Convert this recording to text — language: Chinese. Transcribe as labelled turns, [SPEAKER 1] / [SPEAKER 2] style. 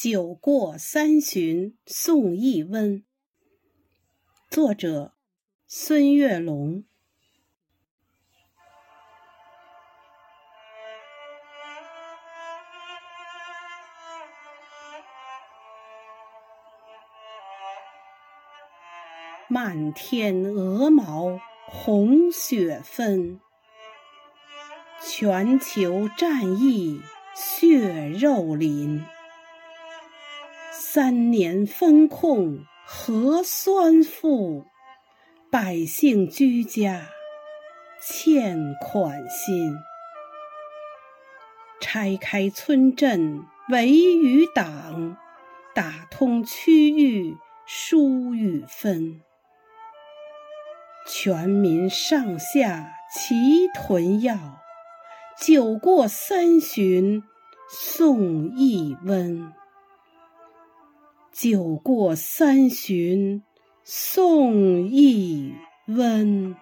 [SPEAKER 1] 酒过三巡送一温。作者：孙月龙。漫天鹅毛红雪纷，全球战役血肉淋。三年封控核酸负，百姓居家欠款心。拆开村镇围与党，打通区域疏与分。全民上下齐囤药，酒过三巡送一温。酒过三巡送一温。